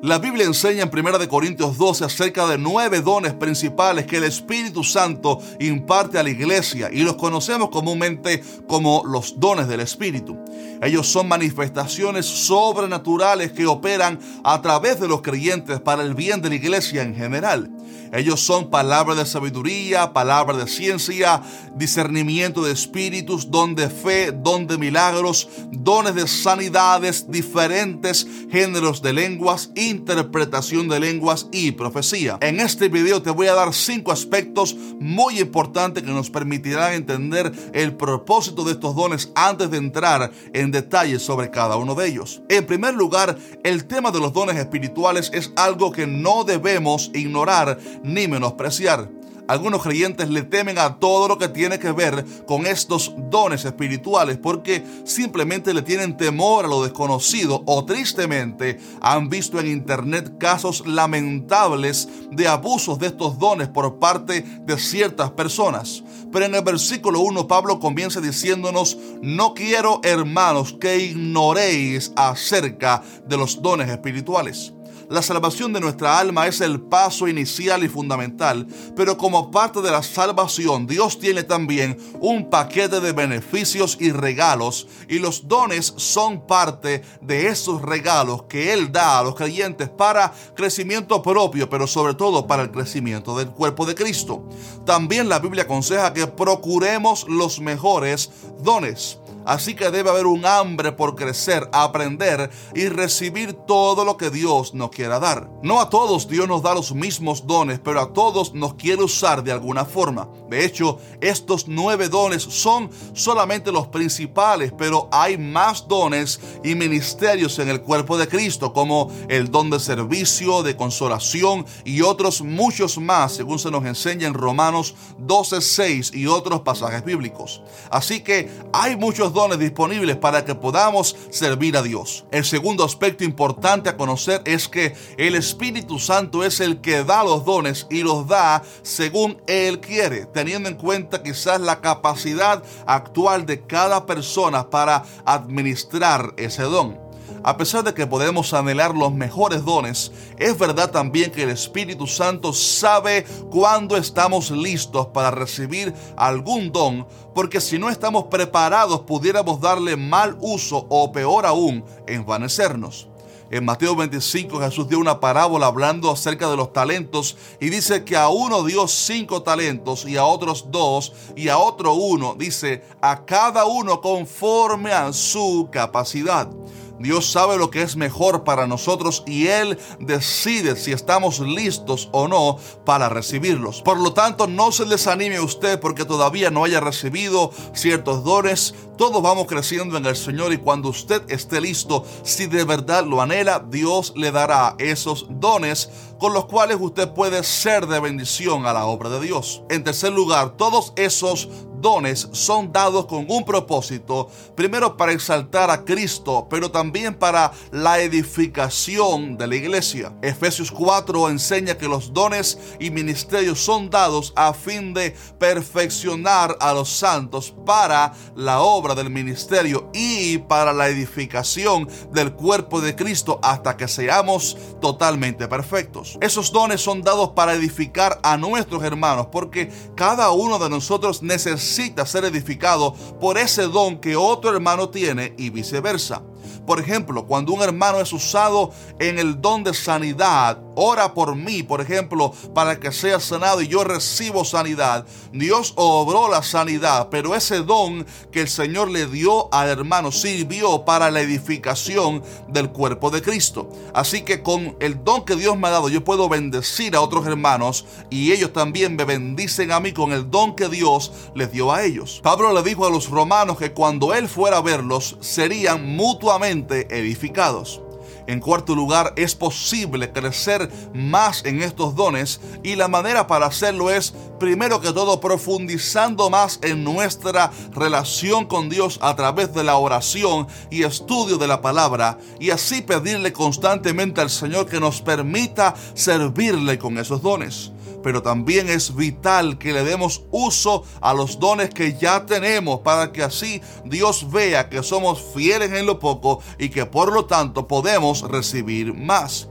La Biblia enseña en 1 Corintios 12 acerca de nueve dones principales que el Espíritu Santo imparte a la iglesia y los conocemos comúnmente como los dones del Espíritu. Ellos son manifestaciones sobrenaturales que operan a través de los creyentes para el bien de la iglesia en general. Ellos son palabras de sabiduría, palabras de ciencia, discernimiento de espíritus, don de fe, don de milagros, dones de sanidades, diferentes géneros de lenguas, interpretación de lenguas y profecía. En este video te voy a dar cinco aspectos muy importantes que nos permitirán entender el propósito de estos dones antes de entrar en detalles sobre cada uno de ellos. En primer lugar, el tema de los dones espirituales es algo que no debemos ignorar ni menospreciar. Algunos creyentes le temen a todo lo que tiene que ver con estos dones espirituales porque simplemente le tienen temor a lo desconocido o tristemente han visto en internet casos lamentables de abusos de estos dones por parte de ciertas personas. Pero en el versículo 1 Pablo comienza diciéndonos, no quiero hermanos que ignoréis acerca de los dones espirituales. La salvación de nuestra alma es el paso inicial y fundamental, pero como parte de la salvación Dios tiene también un paquete de beneficios y regalos y los dones son parte de esos regalos que Él da a los creyentes para crecimiento propio, pero sobre todo para el crecimiento del cuerpo de Cristo. También la Biblia aconseja que procuremos los mejores dones. Así que debe haber un hambre por crecer, aprender y recibir todo lo que Dios nos quiera dar. No a todos Dios nos da los mismos dones, pero a todos nos quiere usar de alguna forma. De hecho, estos nueve dones son solamente los principales, pero hay más dones y ministerios en el cuerpo de Cristo, como el don de servicio, de consolación y otros muchos más, según se nos enseña en Romanos 12:6 y otros pasajes bíblicos. Así que hay muchos dones disponibles para que podamos servir a Dios. El segundo aspecto importante a conocer es que el Espíritu Santo es el que da los dones y los da según Él quiere, teniendo en cuenta quizás la capacidad actual de cada persona para administrar ese don. A pesar de que podemos anhelar los mejores dones, es verdad también que el Espíritu Santo sabe cuándo estamos listos para recibir algún don, porque si no estamos preparados pudiéramos darle mal uso o peor aún, envanecernos. En Mateo 25 Jesús dio una parábola hablando acerca de los talentos y dice que a uno dio cinco talentos y a otros dos y a otro uno. Dice a cada uno conforme a su capacidad. Dios sabe lo que es mejor para nosotros y Él decide si estamos listos o no para recibirlos. Por lo tanto, no se desanime usted porque todavía no haya recibido ciertos dones. Todos vamos creciendo en el Señor y cuando usted esté listo, si de verdad lo anhela, Dios le dará esos dones con los cuales usted puede ser de bendición a la obra de Dios. En tercer lugar, todos esos dones son dados con un propósito, primero para exaltar a Cristo, pero también para la edificación de la iglesia. Efesios 4 enseña que los dones y ministerios son dados a fin de perfeccionar a los santos para la obra del ministerio y para la edificación del cuerpo de Cristo hasta que seamos totalmente perfectos. Esos dones son dados para edificar a nuestros hermanos porque cada uno de nosotros necesita necesita ser edificado por ese don que otro hermano tiene y viceversa. Por ejemplo, cuando un hermano es usado en el don de sanidad, ora por mí, por ejemplo, para que sea sanado y yo recibo sanidad. Dios obró la sanidad, pero ese don que el Señor le dio al hermano sirvió para la edificación del cuerpo de Cristo. Así que con el don que Dios me ha dado, yo puedo bendecir a otros hermanos y ellos también me bendicen a mí con el don que Dios les dio a ellos. Pablo le dijo a los romanos que cuando él fuera a verlos, serían mutuamente edificados. En cuarto lugar, es posible crecer más en estos dones y la manera para hacerlo es, primero que todo, profundizando más en nuestra relación con Dios a través de la oración y estudio de la palabra y así pedirle constantemente al Señor que nos permita servirle con esos dones pero también es vital que le demos uso a los dones que ya tenemos para que así Dios vea que somos fieles en lo poco y que por lo tanto podemos recibir más.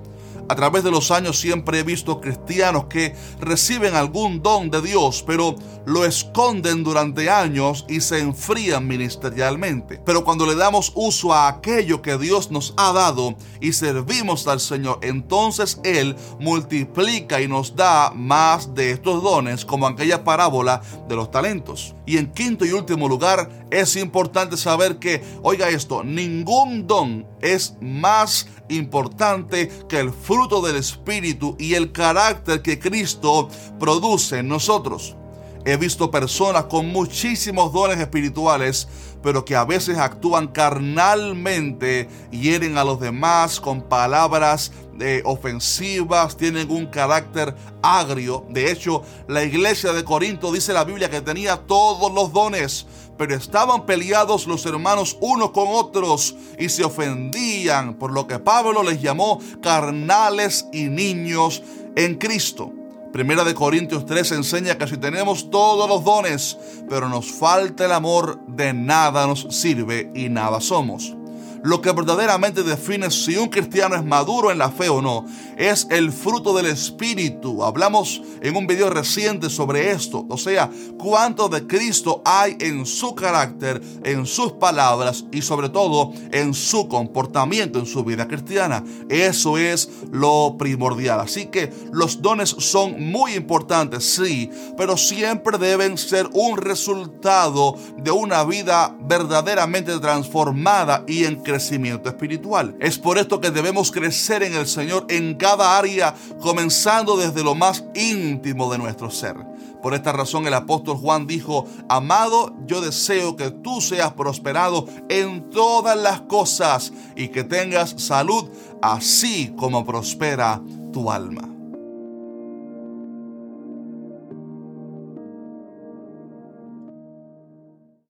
A través de los años siempre he visto cristianos que reciben algún don de Dios, pero lo esconden durante años y se enfrían ministerialmente. Pero cuando le damos uso a aquello que Dios nos ha dado y servimos al Señor, entonces Él multiplica y nos da más de estos dones, como aquella parábola de los talentos. Y en quinto y último lugar, es importante saber que, oiga esto, ningún don es más importante que el fruto del Espíritu y el carácter que Cristo produce en nosotros. He visto personas con muchísimos dones espirituales, pero que a veces actúan carnalmente, hieren a los demás con palabras eh, ofensivas, tienen un carácter agrio. De hecho, la iglesia de Corinto dice la Biblia que tenía todos los dones, pero estaban peleados los hermanos unos con otros y se ofendían, por lo que Pablo les llamó carnales y niños en Cristo. Primera de Corintios 3 enseña que si tenemos todos los dones, pero nos falta el amor, de nada nos sirve y nada somos. Lo que verdaderamente define si un cristiano es maduro en la fe o no es el fruto del Espíritu. Hablamos en un video reciente sobre esto. O sea, cuánto de Cristo hay en su carácter, en sus palabras y sobre todo en su comportamiento, en su vida cristiana. Eso es lo primordial. Así que los dones son muy importantes, sí, pero siempre deben ser un resultado de una vida verdaderamente transformada y en crecimiento espiritual. Es por esto que debemos crecer en el Señor en cada área, comenzando desde lo más íntimo de nuestro ser. Por esta razón el apóstol Juan dijo, amado, yo deseo que tú seas prosperado en todas las cosas y que tengas salud, así como prospera tu alma.